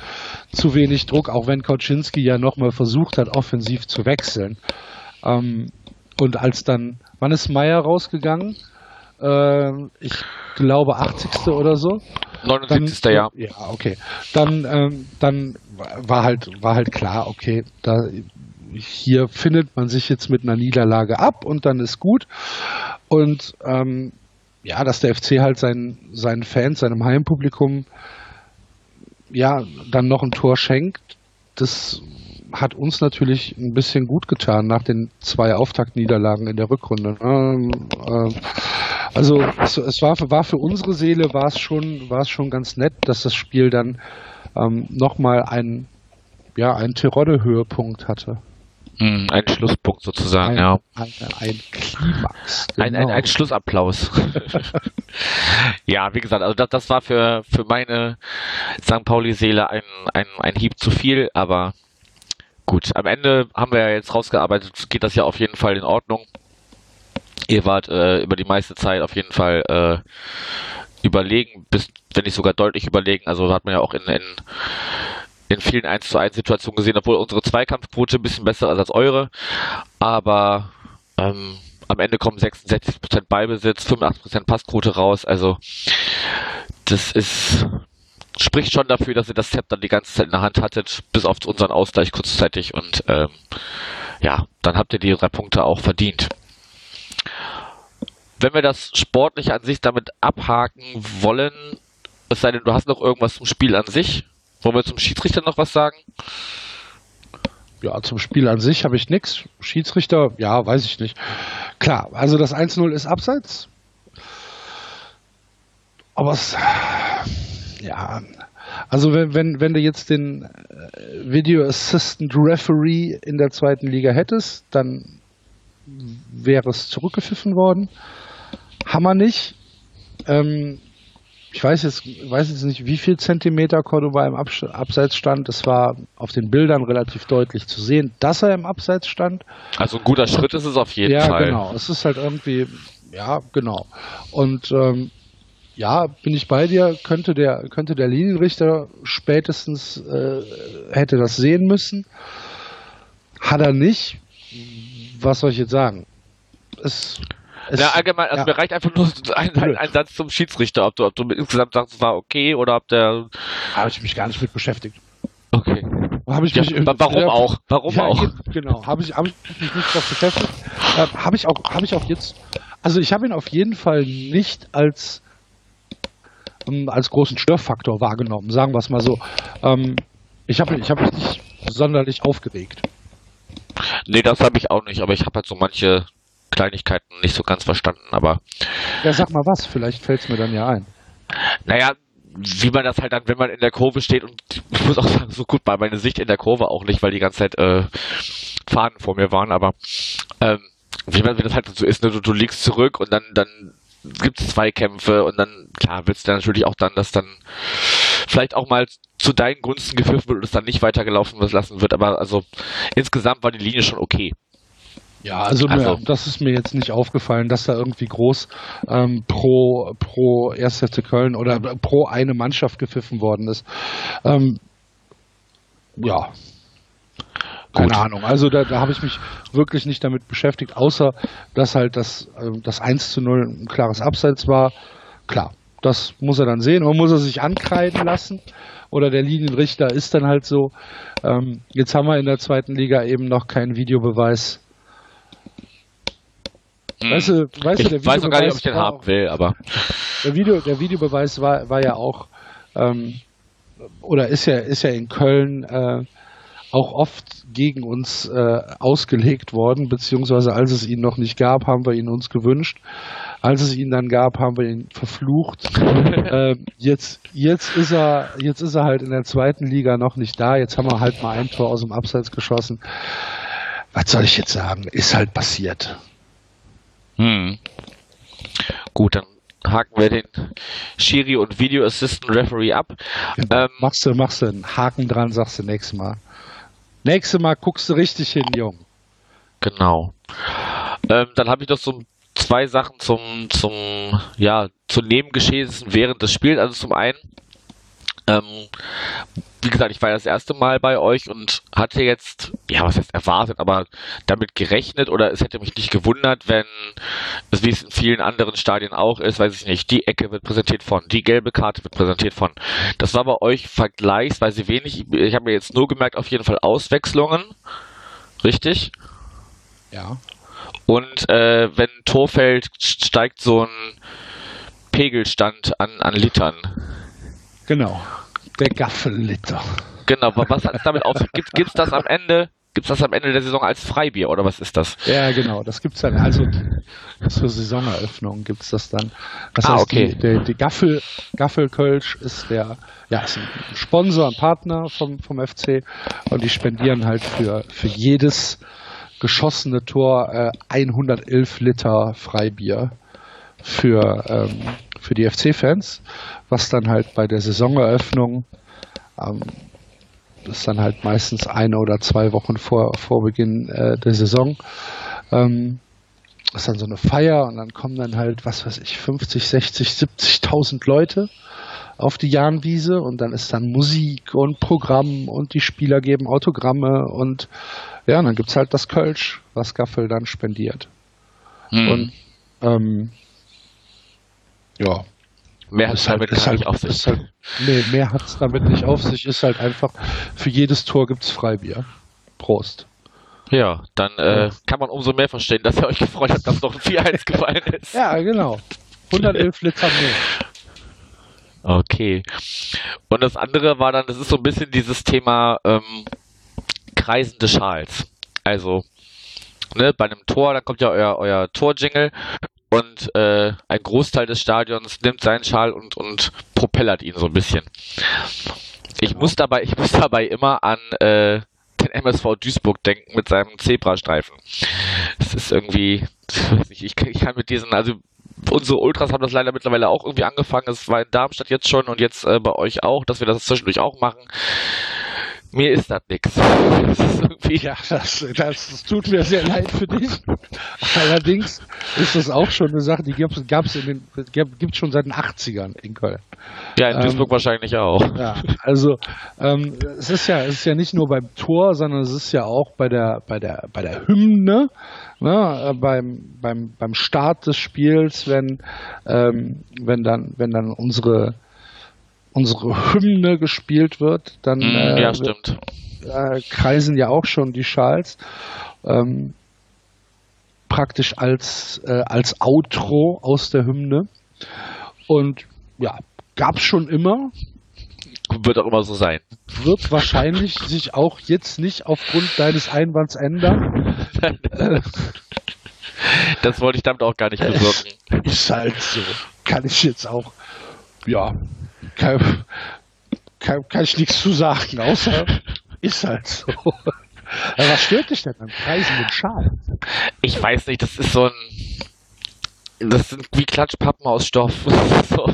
zu wenig Druck, auch wenn Kauczynski ja nochmal versucht hat, offensiv zu wechseln. Ähm, und als dann, wann ist Meier rausgegangen? Äh, ich glaube 80. oder so. 79. Dann, Jahr. Ja, okay. Dann, ähm, dann war halt, war halt klar, okay, da, hier findet man sich jetzt mit einer Niederlage ab und dann ist gut. Und ähm, ja, dass der FC halt seinen, seinen Fans, seinem Heimpublikum ja dann noch ein Tor schenkt, das hat uns natürlich ein bisschen gut getan nach den zwei Auftaktniederlagen in der Rückrunde. Ähm, äh, also es, es, war, für, war für unsere Seele war es schon, war es schon ganz nett, dass das Spiel dann ähm, nochmal einen, ja, einen Terodde-Höhepunkt hatte. Hm, ein Schlusspunkt sozusagen, Ein, ja. ein, ein Klimax. Ein, ein, genau. ein Schlussapplaus. <laughs> ja, wie gesagt, also das, das war für, für meine St. Pauli-Seele ein, ein, ein Hieb zu viel, aber gut. Am Ende haben wir ja jetzt rausgearbeitet, geht das ja auf jeden Fall in Ordnung. Ihr wart äh, über die meiste Zeit auf jeden Fall äh, überlegen, bis, wenn nicht sogar deutlich überlegen. Also hat man ja auch in, in, in vielen 1 zu 1 Situationen gesehen, obwohl unsere Zweikampfquote ein bisschen besser ist als eure. Aber ähm, am Ende kommen 66% Ballbesitz, 85% Passquote raus. Also das ist spricht schon dafür, dass ihr das Zepter die ganze Zeit in der Hand hattet, bis auf unseren Ausgleich kurzzeitig und ähm, ja, dann habt ihr die drei Punkte auch verdient. Wenn wir das sportlich an sich damit abhaken wollen, es sei denn, du hast noch irgendwas zum Spiel an sich, wollen wir zum Schiedsrichter noch was sagen? Ja, zum Spiel an sich habe ich nichts. Schiedsrichter, ja, weiß ich nicht. Klar, also das 1-0 ist abseits. Aber es, ja, also wenn, wenn, wenn du jetzt den äh, Video Assistant Referee in der zweiten Liga hättest, dann wäre es zurückgepfiffen worden. Hammer nicht. Ähm, ich weiß jetzt, weiß jetzt nicht, wie viel Zentimeter Cordoba im Abs Abseits stand. Es war auf den Bildern relativ deutlich zu sehen, dass er im Abseits stand. Also ein guter Schritt ist es auf jeden ja, Fall. genau. Es ist halt irgendwie, ja, genau. Und ähm, ja, bin ich bei dir, könnte der, könnte der Linienrichter spätestens äh, hätte das sehen müssen. Hat er nicht. Was soll ich jetzt sagen? Es, es, Ja, allgemein, also ja. mir reicht einfach nur ein, ein, ein Satz zum Schiedsrichter, ob du, ob du insgesamt sagst, es war okay oder ob der. habe ich mich gar nicht mit beschäftigt. Okay. Habe ich Ja, mich, warum ja, auch? Warum ja, auch? ge- Genau, habe ich, hab ich mich nicht drauf beschäftigt. Äh, habe ich auch, habe ich auch jetzt. Also ich habe ihn auf jeden Fall nicht als ähm, als großen Störfaktor wahrgenommen, sagen wir es mal so. Ähm, ich habe ich hab mich nicht sonderlich aufgeregt. Nee, das habe ich auch nicht, aber ich habe halt so manche Kleinigkeiten nicht so ganz verstanden. Aber Ja, sag mal was, vielleicht fällt es mir dann ja ein. naja, wie man das halt dann, wenn man in der Kurve steht und <laughs> ich muss auch sagen, so gut war meine Sicht in der Kurve auch nicht, weil die ganze Zeit äh, Fahnen vor mir waren, aber ähm, wie, man, wie das halt so ist, ne? du, du liegst zurück und dann, dann gibt es Zweikämpfe und dann, klar, willst du natürlich auch dann, dass dann vielleicht auch mal zu deinen Gunsten gepfiffen wird und es dann nicht weitergelaufen lassen wird, aber also insgesamt war die Linie schon okay. Ja, also, Also- mir, das ist mir jetzt nicht aufgefallen, dass da irgendwie groß ähm, pro, pro 1. FC Köln oder pro eine Mannschaft gepfiffen worden ist. Ähm, ja, keine Gut. Ahnung. Also da, da habe ich mich wirklich nicht damit beschäftigt, außer dass halt das, ähm, das 1 zu 0 ein klares Abseits war. Klar, das muss er dann sehen. Und muss er sich ankreiden lassen. Oder der Linienrichter ist dann halt so. Ähm, jetzt haben wir in der zweiten Liga eben noch keinen Videobeweis. Weißt du, weißt ich du, der weiß noch gar nicht, ob ich den haben auch- will, aber der, Video, der Videobeweis war, war ja auch, ähm, oder ist ja, ist ja in Köln äh, auch oft gegen uns äh, ausgelegt worden, beziehungsweise als es ihn noch nicht gab, haben wir ihn uns gewünscht. Als es ihn dann gab, haben wir ihn verflucht. <laughs> ähm, jetzt, jetzt ist er, jetzt ist er halt in der zweiten Liga noch nicht da. Jetzt haben wir halt mal ein Tor aus dem Abseits geschossen. Was soll ich jetzt sagen? Ist halt passiert. Hm. Gut, dann haken wir den Schiri und Video Assistant Referee ab. Ähm, Machst du, machst du einen Haken dran, sagst du nächstes Mal. Nächstes Mal guckst du richtig hin, Jung. genau. Ähm, dann habe ich noch so zwei Sachen zum, zum, ja, zu Nebengeschehnissen während des Spiels. Also zum einen Ähm, wie gesagt, ich war das erste Mal bei euch und hatte jetzt, ja, was heißt erwartet, aber damit gerechnet oder es hätte mich nicht gewundert, wenn es wie es in vielen anderen Stadien auch ist, weiß ich nicht, die Ecke wird präsentiert von, die gelbe Karte wird präsentiert von. Das war bei euch vergleichsweise wenig. Ich habe mir jetzt nur gemerkt, auf jeden Fall Auswechslungen. Richtig? Ja. Und äh, wenn ein Tor fällt, steigt so ein Pegelstand an, an Litern. Genau. Der Gaffelliter. Genau, was hat es damit auf? Gibt es das am Ende? Gibt das am Ende der Saison als Freibier oder was ist das? Ja, genau, das gibt es dann. Also zur Saisoneröffnung gibt es das dann. Das ah, heißt, okay. die, die, die Gaffel, Gaffelkölsch ist der, ja, ist ein Sponsor, ein Partner vom, vom FC und die spendieren halt für, für jedes geschossene Tor äh, 111 Liter Freibier für, ähm, für die FC-Fans, was dann halt bei der Saisoneröffnung ähm, das ist dann halt meistens eine oder zwei Wochen vor, vor Beginn äh, der Saison. Ähm, ist dann so eine Feier und dann kommen dann halt, was weiß ich, 50, 60, 70.000 Leute auf die Jahnwiese und dann ist dann Musik und Programm und die Spieler geben Autogramme und ja, und dann gibt's halt das Kölsch, was Gaffel dann spendiert. Hm. Und ähm, ja, Mehr hat es damit ist gar nicht halt, auf sich. halt, nee, mehr hat's damit nicht auf sich, ist halt einfach, für jedes Tor gibt's Freibier. Prost. Ja, dann äh, kann man umso mehr verstehen, dass ihr euch gefreut habt, dass noch ein 4-1 gefallen <laughs> ist. Ja, genau. 111 Liter mehr. Okay. Und das andere war dann, das ist so ein bisschen dieses Thema ähm, kreisende Schals. Also, ne, bei einem Tor, dann kommt ja euer, euer Torjingle und äh, ein Großteil des Stadions nimmt seinen Schal und, und propellert ihn so ein bisschen. Ich muss dabei, ich muss dabei immer an äh, den MSV Duisburg denken mit seinem Zebrastreifen. Es ist irgendwie, weiß nicht, ich, ich kann mit diesen, also unsere Ultras haben das leider mittlerweile auch irgendwie angefangen. Es war in Darmstadt jetzt schon und jetzt äh, bei euch auch, dass wir das zwischendurch auch machen. Mir ist das nix. <laughs> Ja, das, das, tut mir sehr leid für dich. Allerdings ist das auch schon eine Sache, die gab's gab's in den, gibt schon seit den 80ern in Köln. ja, in ähm, Duisburg wahrscheinlich auch. Ja, also ähm, es ist ja, es ist ja nicht nur beim Tor, sondern es ist ja auch bei der, bei der, bei der Hymne, ne, äh, beim, beim, beim Start des Spiels, wenn, ähm, wenn dann, wenn dann unsere unsere Hymne gespielt wird, dann Mm, äh, ja, äh, kreisen ja auch schon die Schals. Ähm, praktisch als, äh, als Outro aus der Hymne. Und ja, gab es schon immer, Wird auch immer so sein. wird wahrscheinlich <laughs> sich auch jetzt nicht aufgrund deines Einwands ändern. <laughs> Das wollte ich damit auch gar nicht bewirken. Ist halt so. Kann ich jetzt auch, ja, kann, kann, kann ich nichts zu sagen, außer <laughs> ist halt so. Aber was stört dich denn am kreisenden Schal? Ich weiß nicht, das ist so ein. Das sind wie Klatschpappen aus Stoff. <laughs> so.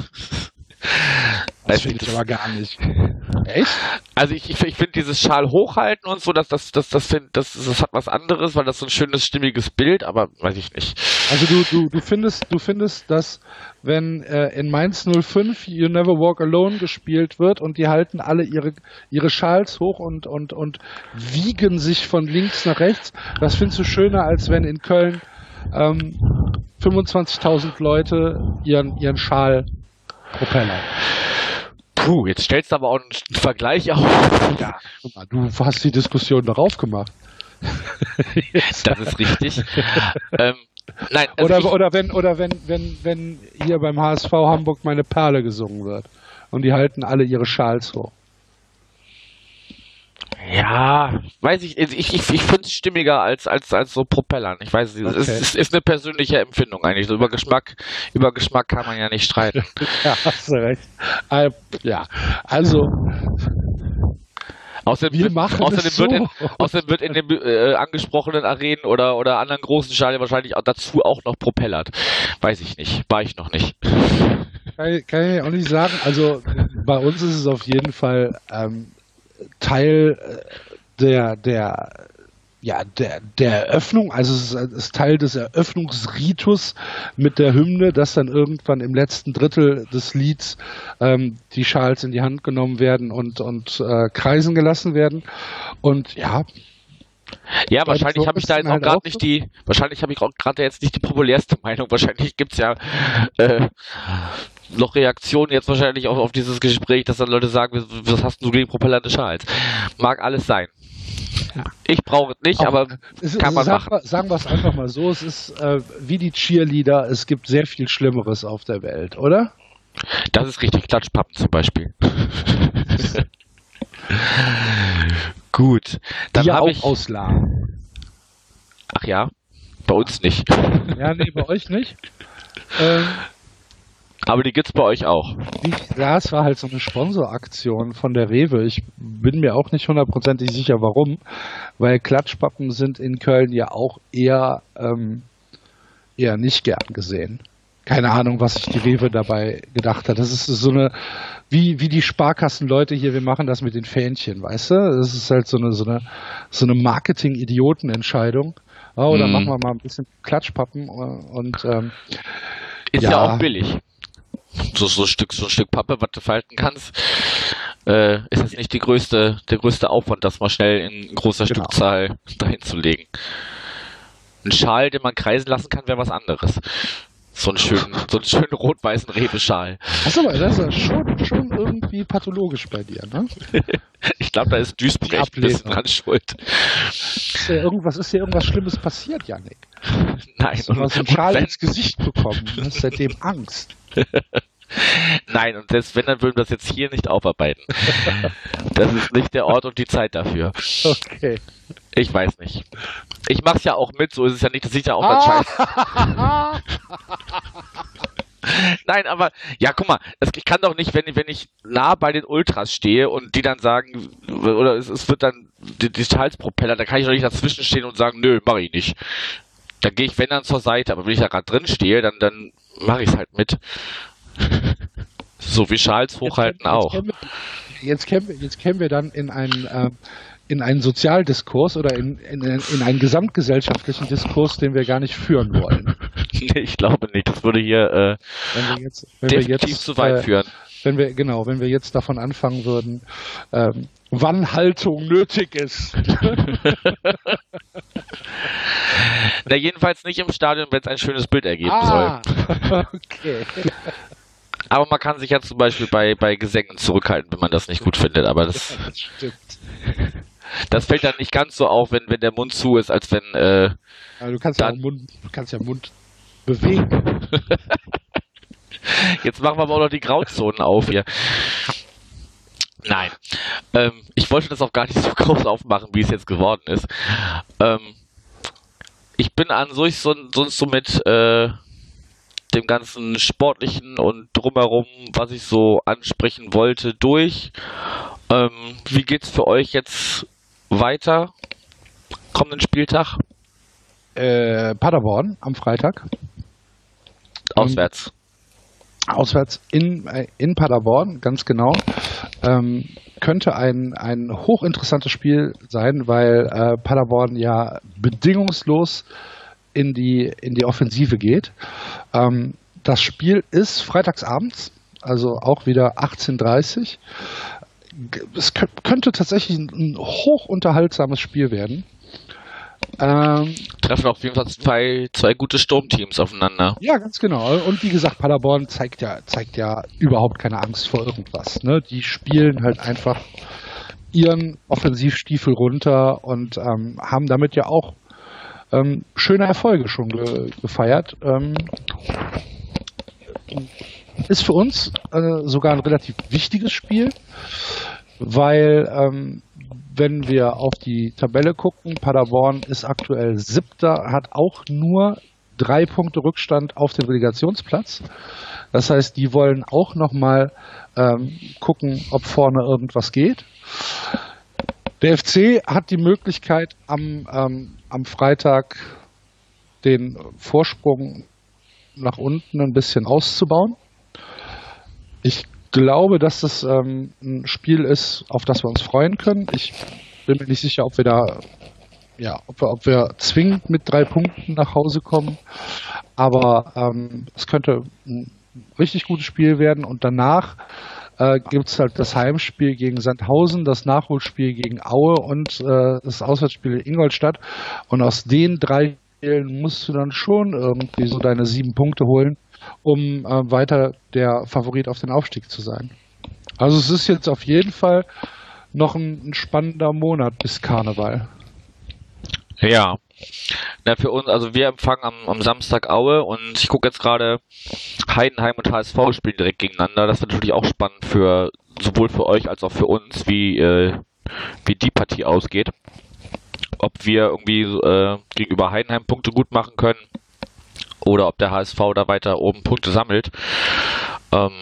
Das finde ich aber gar nicht. <laughs> Echt? Also ich, ich, ich finde dieses Schal hochhalten und so, dass das, das, das, find, das, das hat was anderes, weil das so ein schönes, stimmiges Bild, aber weiß ich nicht. Also du, du, du findest, du findest, dass wenn äh, in Mainz 05 You Never Walk Alone gespielt wird und die halten alle ihre, ihre Schals hoch und, und, und wiegen sich von links nach rechts, das findest du schöner, als wenn in Köln ähm, 25.000 Leute ihren, ihren Schal propellern. Puh, jetzt stellst du aber auch einen Vergleich auf. Ja, du hast die Diskussion darauf gemacht. <laughs> Das ist richtig. ähm, nein, also Oder, ich, oder wenn, oder wenn, wenn, wenn hier beim HSV Hamburg meine Perle gesungen wird und die halten alle ihre Schals hoch. Ja, weiß ich, ich, ich, ich finde es stimmiger als, als, als so Propellern. Ich weiß, es Okay. ist, es ist eine persönliche Empfindung eigentlich. So über Geschmack, über Geschmack kann man ja nicht streiten. <laughs> Ja, hast du recht. Ja, also Außerdem, Wir machen außerdem, es wird in, so. außerdem wird in den äh, angesprochenen Arenen oder, oder anderen großen Stadien wahrscheinlich auch dazu auch noch propellert. Weiß ich nicht. War ich noch nicht. kann, ich- kann ich auch nicht sagen. Also bei uns ist es auf jeden Fall ähm, Teil äh, der, der, ja, der, der Eröffnung, also es ist, ist Teil des Eröffnungsritus mit der Hymne, dass dann irgendwann im letzten Drittel des Lieds ähm, die Schals in die Hand genommen werden und, und äh, kreisen gelassen werden. Und ja, ja, wahrscheinlich habe ich da jetzt auch gerade nicht die, wahrscheinlich habe ich auch gerade jetzt nicht die populärste Meinung. <laughs> Wahrscheinlich gibt es ja äh, noch Reaktionen jetzt wahrscheinlich auch auf dieses Gespräch, dass dann Leute sagen, was hast du gegen propellante Schals? Mag alles sein. Ich brauche es nicht, auch, aber es, kann man sag, machen. Sagen wir es einfach mal so, es ist äh, wie die Cheerleader, es gibt sehr viel Schlimmeres auf der Welt, oder? Das ist richtig, Klatschpappen zum Beispiel. <laughs> Gut, dann ja habe ich aus Lahm. Ach ja, bei uns nicht. Ja, nee, bei euch nicht. Ähm, aber die gibt's bei euch auch. Ja, es war halt so eine Sponsoraktion von der Rewe. Ich bin mir auch nicht hundertprozentig sicher, warum, weil Klatschpappen sind in Köln ja auch eher, ähm, eher nicht gern gesehen. Keine Ahnung, was sich die Rewe dabei gedacht hat. Das ist so eine, wie, wie die Sparkassenleute hier, wir machen das mit den Fähnchen, weißt du? Das ist halt so eine, so eine, so eine Marketing-Idioten-Entscheidung. Oh, dann mm. machen wir mal ein bisschen Klatschpappen und ähm, ist ja. ja auch billig so, so, ein Stück, so ein Stück Pappe, was du falten kannst, äh, ist jetzt nicht die größte, der größte Aufwand, das mal schnell in großer genau. Stückzahl dahin zu legen. Ein Schal, den man kreisen lassen kann, wäre was anderes. So einen schönen, so einen schönen rot-weißen Rebeschal. Achso, das ist schon, schon irgendwie pathologisch bei dir, ne? <laughs> ich glaube, da ist Duisburg ein bisschen dran schuld. Ist ja irgendwas, ist dir irgendwas Schlimmes passiert, Janik? <laughs> Nein. Du hast einen Schal ins Gesicht bekommen und hast seitdem Angst. <laughs> Nein, und selbst wenn, dann würden wir das jetzt hier nicht aufarbeiten. Das ist nicht der Ort und die Zeit dafür. Okay. Ich weiß nicht. Ich mach's ja auch mit, so ist es ja nicht, das sieht ja auch ah. Scheiß. Nein, aber ja, guck mal, das, ich kann doch nicht, wenn, wenn ich nah bei den Ultras stehe und die dann sagen, oder es, es wird dann die, die Halspropeller, da kann ich doch nicht dazwischen stehen und sagen, nö, mach ich nicht. Da gehe ich, wenn dann zur Seite, aber wenn ich da gerade drin stehe, dann, dann mache ich es halt mit. <laughs> so wie Schals hochhalten jetzt, auch. Jetzt kämen, wir, jetzt kämen wir dann in einen, äh, in einen Sozialdiskurs oder in, in, in einen gesamtgesellschaftlichen Diskurs, den wir gar nicht führen wollen. <laughs> nee, ich glaube nicht. Das würde hier äh, wenn wir jetzt, wenn definitiv wir jetzt, zu weit äh, führen. Wenn wir, genau, wenn wir jetzt davon anfangen würden, ähm, wann Haltung nötig ist. <laughs> Na, jedenfalls nicht im Stadion, wenn es ein schönes Bild ergeben ah, soll. Okay. Aber man kann sich ja zum Beispiel bei, bei Gesängen zurückhalten, wenn man das nicht gut findet. Aber das, das stimmt. <laughs> Das fällt dann nicht ganz so auf, wenn, wenn der Mund zu ist, als wenn. Äh, ja, du kannst ja Mund, du kannst ja Mund bewegen. <laughs> Jetzt machen wir aber auch noch die Grauzonen auf hier. Nein. Ähm, ich wollte das auch gar nicht so <laughs> groß aufmachen, wie es jetzt geworden ist. Ähm, ich bin an sich so, sonst so mit äh, dem ganzen Sportlichen und drumherum, was ich so ansprechen wollte, durch. Ähm, wie geht's für euch jetzt weiter? Kommenden Spieltag? Äh, Paderborn am Freitag. Auswärts. Auswärts in, äh, in Paderborn, ganz genau. Ähm, könnte ein, ein hochinteressantes Spiel sein, weil äh, Paderborn ja bedingungslos in die, in die Offensive geht. Ähm, das Spiel ist freitagsabends, also auch wieder 18.30 Es könnte tatsächlich ein hochunterhaltsames Spiel werden. Ähm, Treffen auf jeden Fall zwei, zwei gute Sturmteams aufeinander. Ja, ganz genau. Und wie gesagt, Paderborn zeigt ja, zeigt ja überhaupt keine Angst vor irgendwas. Ne? Die spielen halt einfach ihren Offensivstiefel runter und ähm, haben damit ja auch ähm, schöne Erfolge schon ge gefeiert. Ähm, ist für uns äh, sogar ein relativ wichtiges Spiel, weil ähm, wenn wir auf die Tabelle gucken, Paderborn ist aktuell siebter, hat auch nur drei Punkte Rückstand auf den Relegationsplatz. Das heißt, die wollen auch nochmal ähm, gucken, ob vorne irgendwas geht. Der FC hat die Möglichkeit, am, ähm, am Freitag den Vorsprung nach unten ein bisschen auszubauen. Ich glaube, dass das ähm, ein Spiel ist, auf das wir uns freuen können. Ich bin mir nicht sicher, ob wir da ja, ob wir, ob wir zwingend mit drei Punkten nach Hause kommen. Aber ähm, es könnte ein richtig gutes Spiel werden und danach äh, gibt es halt das Heimspiel gegen Sandhausen, das Nachholspiel gegen Aue und äh, das Auswärtsspiel in Ingolstadt. Und aus den drei Spielen musst du dann schon irgendwie so deine sieben Punkte holen, um äh, weiter der Favorit auf den Aufstieg zu sein. Also es ist jetzt auf jeden Fall noch ein, ein spannender Monat bis Karneval. Ja. Na, für uns, also wir empfangen am, am Samstag Aue und ich gucke jetzt gerade Heidenheim und HSV spielen direkt gegeneinander. Das ist natürlich auch spannend für sowohl für euch als auch für uns, wie, äh, wie die Partie ausgeht. Ob wir irgendwie äh, gegenüber Heidenheim Punkte gut machen können oder ob der HSV da weiter oben Punkte sammelt. Ähm,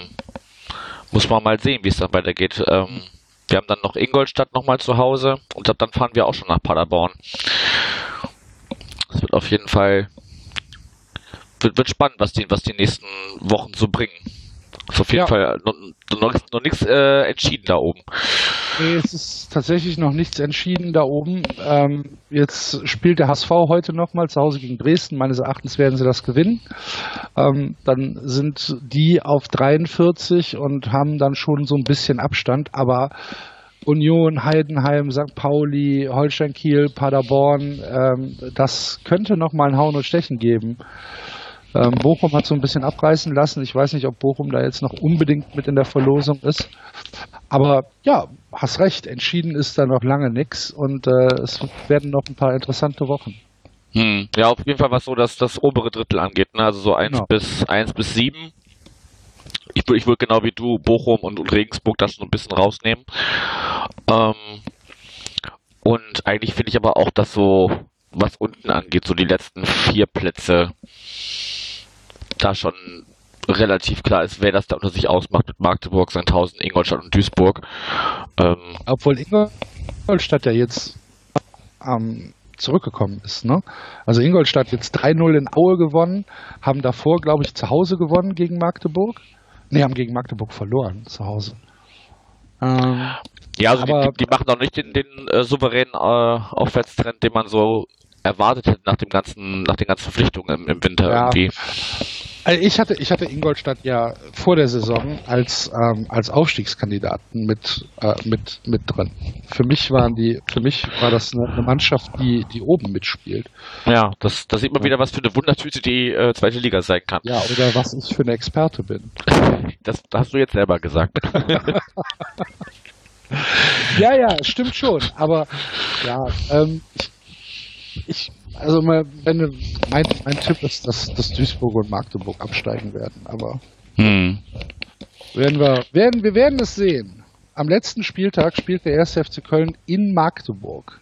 muss man mal sehen, wie es dann weitergeht. Ähm, wir haben dann noch Ingolstadt nochmal zu Hause und dann fahren wir auch schon nach Paderborn. Es wird auf jeden Fall wird, wird spannend, was die, was die nächsten Wochen so bringen. Ist auf jeden ja. Fall noch, noch, noch nichts äh, entschieden da oben. Nee, es ist tatsächlich noch nichts entschieden da oben. Ähm, jetzt spielt der HSV heute nochmal zu Hause gegen Dresden. Meines Erachtens werden sie das gewinnen. Ähm, dann sind die auf 43 und haben dann schon so ein bisschen Abstand. Aber Union, Heidenheim, St. Pauli, Holstein Kiel, Paderborn, ähm, das könnte nochmal ein Hauen und Stechen geben. Ähm, Bochum hat so ein bisschen abreißen lassen. Ich weiß nicht, ob Bochum da jetzt noch unbedingt mit in der Verlosung ist. Aber ja, hast recht, entschieden ist da noch lange nichts und äh, es werden noch ein paar interessante Wochen. Hm. Ja, auf jeden Fall was so dass das obere Drittel angeht, ne? also so 1 genau. bis 1 bis 7. Ich würde ich würd genau wie du Bochum und, und Regensburg das so ein bisschen rausnehmen. Ähm, und eigentlich finde ich aber auch, dass so, was unten angeht, so die letzten vier Plätze da schon relativ klar ist, wer das da unter sich ausmacht mit Magdeburg, Sandhausen, Ingolstadt und Duisburg. Ähm, Obwohl Ingolstadt ja jetzt ähm, zurückgekommen ist. Ne? Also Ingolstadt jetzt 3-0 in Aue gewonnen, haben davor, glaube ich, zu Hause gewonnen gegen Magdeburg. Ne, haben gegen Magdeburg verloren zu Hause. Ähm, ja, also die, die, die, machen noch nicht den, den äh, souveränen äh, Aufwärtstrend, den man so erwartet hätte nach dem ganzen, nach den ganzen Verpflichtungen im, im Winter ja. irgendwie. Also ich hatte, ich hatte Ingolstadt ja vor der Saison als, ähm, als Aufstiegskandidaten mit, äh, mit, mit drin. Für mich waren die, für mich war das eine, eine Mannschaft, die, die oben mitspielt. Ja, das, das sieht man wieder, was für eine Wundertüte die äh, zweite Liga sein kann. Ja, oder was ich für eine Experte bin. <laughs> Das, das hast du jetzt selber gesagt. <laughs> ja, ja, stimmt schon. Aber ja, ähm, ich ich, also wenn, mein, mein Tipp ist, dass, dass Duisburg und Magdeburg absteigen werden, aber hm. werden wir, werden, wir werden es sehen. Am letzten Spieltag spielt der 1. FC Köln in Magdeburg.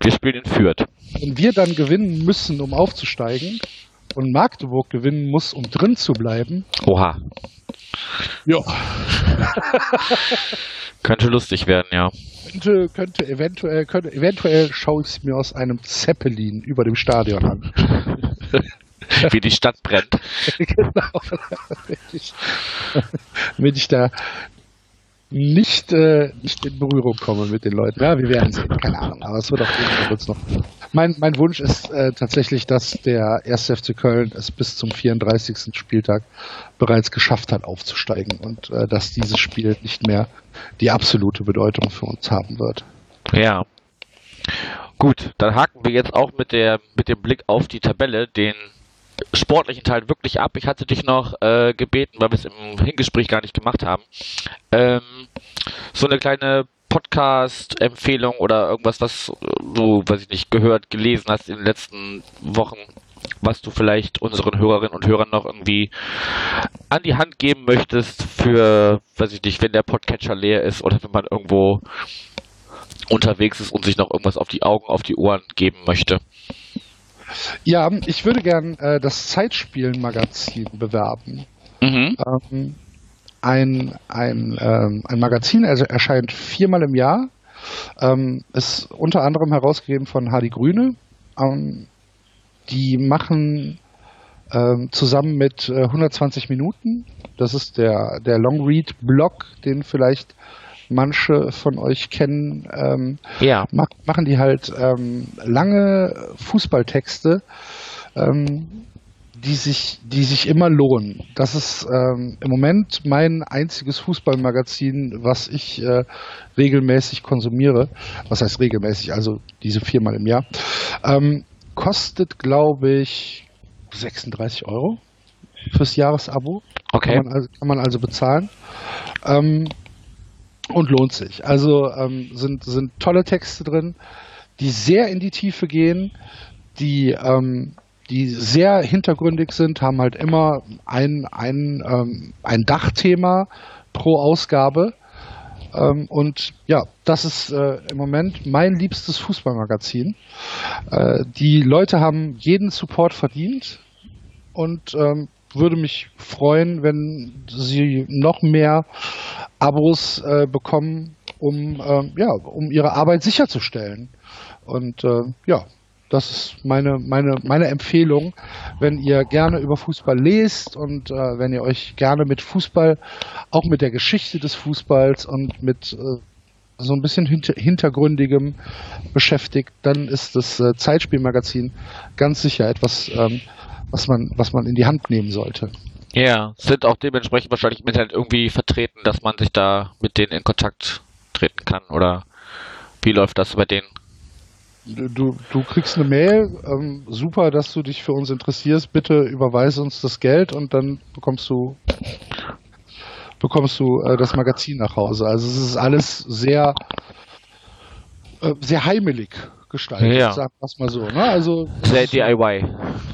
Wir spielen in Fürth. Wenn wir dann gewinnen müssen, um aufzusteigen, und Magdeburg gewinnen muss, um drin zu bleiben. Oha. Ja. <laughs> könnte lustig werden, ja. Könnte, könnte eventuell, könnte, eventuell schaue ich es mir aus einem Zeppelin über dem Stadion an. <laughs> Wie die Stadt brennt. <laughs> genau. Damit ich, damit ich da nicht, äh, nicht in Berührung komme mit den Leuten. Ja, wir werden sehen, keine Ahnung, aber es wird auf jeden Fall noch. Mein, mein Wunsch ist äh, tatsächlich, dass der 1. FC Köln es bis zum 34. Spieltag bereits geschafft hat, aufzusteigen und äh, dass dieses Spiel nicht mehr die absolute Bedeutung für uns haben wird. Ja. Gut, dann haken wir jetzt auch mit der mit dem Blick auf die Tabelle den sportlichen Teil wirklich ab. Ich hatte dich noch äh, gebeten, weil wir es im Hingespräch gar nicht gemacht haben, ähm, so eine kleine Podcast-Empfehlung oder irgendwas, was du, weiß ich nicht, gehört, gelesen hast in den letzten Wochen, was du vielleicht unseren Hörerinnen und Hörern noch irgendwie an die Hand geben möchtest für, weiß ich nicht, wenn der Podcatcher leer ist oder wenn man irgendwo unterwegs ist und sich noch irgendwas auf die Augen, auf die Ohren geben möchte. Ja, ich würde gern äh, das Zeitspielen-Magazin bewerben. Mhm. Ähm, ein, ein, ähm, ein Magazin also erscheint viermal im Jahr. Ähm, ist unter anderem herausgegeben von Hardy Grüne. Ähm, die machen ähm, zusammen mit äh, 120 Minuten, das ist der, der Long Read Blog, den vielleicht manche von euch kennen, ähm, Ja. ma machen die halt ähm, lange Fußballtexte, ähm, die sich, die sich immer lohnen. Das ist ähm, im Moment mein einziges Fußballmagazin, was ich äh, regelmäßig konsumiere. Was heißt regelmäßig? Also diese viermal im Jahr. Ähm, kostet, glaube ich, 36 Euro fürs Jahresabo. Okay. Kann man also, kann man also bezahlen. Ähm, und lohnt sich. Also ähm, sind, sind tolle Texte drin, die sehr in die Tiefe gehen, die, ähm, die sehr hintergründig sind, haben halt immer ein, ein, ähm, ein Dachthema pro Ausgabe. Ähm, und ja, das ist äh, im Moment mein liebstes Fußballmagazin. Äh, die Leute haben jeden Support verdient und ähm, würde mich freuen, wenn sie noch mehr Abos äh, bekommen, um, ähm, ja, um ihre Arbeit sicherzustellen. Und äh, ja, das ist meine, meine, meine Empfehlung, wenn ihr gerne über Fußball lest und äh, wenn ihr euch gerne mit Fußball, auch mit der Geschichte des Fußballs und mit äh, so ein bisschen hinter, hintergründigem beschäftigt, dann ist das äh, Zeitspielmagazin ganz sicher etwas, ähm, was man, was man in die Hand nehmen sollte. Ja, sind auch dementsprechend wahrscheinlich im Internet irgendwie vertreten, dass man sich da mit denen in Kontakt treten kann oder wie läuft das bei denen? Du, du kriegst eine Mail, ähm, super, dass du dich für uns interessierst, bitte überweise uns das Geld und dann bekommst du bekommst du äh, das Magazin nach Hause. Also es ist alles sehr äh, sehr heimelig gestaltet, Ja. sagen wir es mal so. Ne? Also Sehr DIY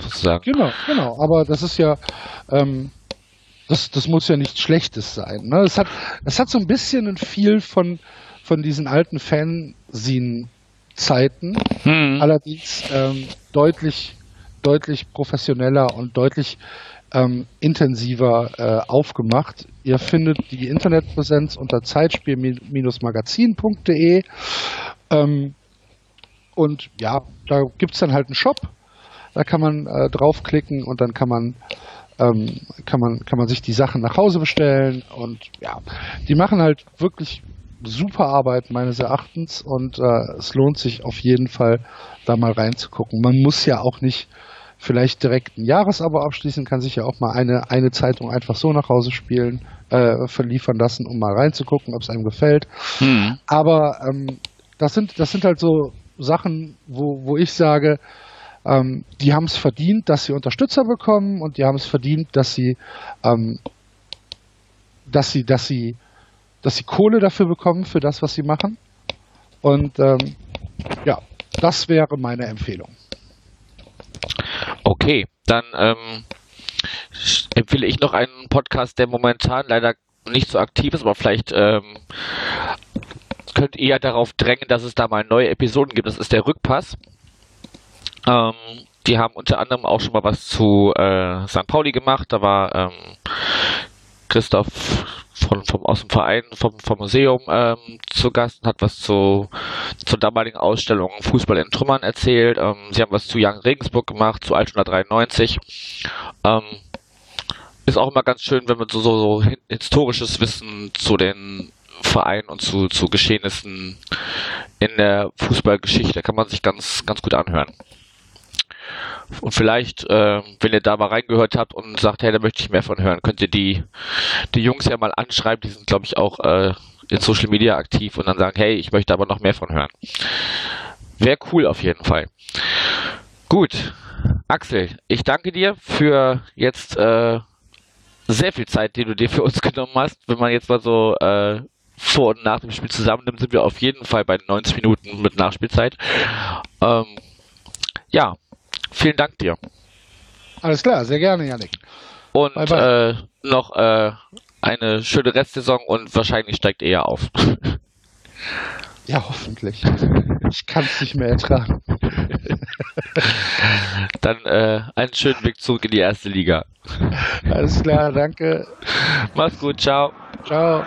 sozusagen. Genau, genau. Aber das ist ja, ähm, das, das muss ja nichts Schlechtes sein. Ne? Es hat, es hat so ein bisschen ein viel von, von diesen alten Fanzine-Zeiten, Hm. allerdings ähm, deutlich, deutlich professioneller und deutlich ähm, intensiver äh, aufgemacht. Ihr findet die Internetpräsenz unter zeitspiel-magazin.de. Ähm, und ja, da gibt's dann halt einen Shop. Da kann man äh, draufklicken und dann kann man, ähm, kann, man, kann man sich die Sachen nach Hause bestellen. Und ja, die machen halt wirklich super Arbeit meines Erachtens und äh, es lohnt sich auf jeden Fall, da mal reinzugucken. Man muss ja auch nicht vielleicht direkt ein Jahresabo abschließen, kann sich ja auch mal eine, eine Zeitung einfach so nach Hause spielen, äh, verliefern lassen, um mal reinzugucken, ob es einem gefällt. Hm. Aber ähm, das sind das sind halt so Sachen, wo, wo ich sage, ähm, die haben es verdient, dass sie Unterstützer bekommen und die haben es verdient, dass sie ähm, dass sie dass sie dass sie Kohle dafür bekommen für das, was sie machen. Und ähm, ja, das wäre meine Empfehlung. Okay, dann ähm, empfehle ich noch einen Podcast, der momentan leider nicht so aktiv ist, aber vielleicht könnt ihr ja darauf drängen, dass es da mal neue Episoden gibt. Das ist der Rückpass. Ähm, die haben unter anderem auch schon mal was zu äh, St. Pauli gemacht. Da war ähm, Christoph von, vom, aus dem Verein, vom, vom Museum ähm, zu Gast und hat was zu, zur damaligen Ausstellung Fußball in Trümmern erzählt. Ähm, sie haben was zu Young Regensburg gemacht, zu Altona 93. Ähm, ist auch immer ganz schön, wenn man so, so, historisches Wissen zu den Vereinen und zu, zu Geschehnissen in der Fußballgeschichte kann man sich ganz, ganz gut anhören. Und vielleicht, äh, wenn ihr da mal reingehört habt und sagt, hey, da möchte ich mehr von hören, könnt ihr die, die Jungs ja mal anschreiben. Die sind, glaube ich, auch äh, in Social Media aktiv und dann sagen, hey, ich möchte aber noch mehr von hören. Wäre cool auf jeden Fall. Gut, Axel, ich danke dir für jetzt äh, sehr viel Zeit, die du dir für uns <laughs> genommen hast. Wenn man jetzt mal so äh, vor und nach dem Spiel zusammennimmt, sind wir auf jeden Fall bei 90 Minuten mit Nachspielzeit. Ähm, ja, vielen Dank dir. Alles klar, sehr gerne, Janik. Und Bye, bye. Äh, noch äh, eine schöne Restsaison und wahrscheinlich steigt er auf. <laughs> Ja, hoffentlich. Ich kann es nicht mehr ertragen. <laughs> Dann äh, einen schönen Weg zurück in die erste Liga. Alles klar, danke. Mach's gut, ciao. Ciao.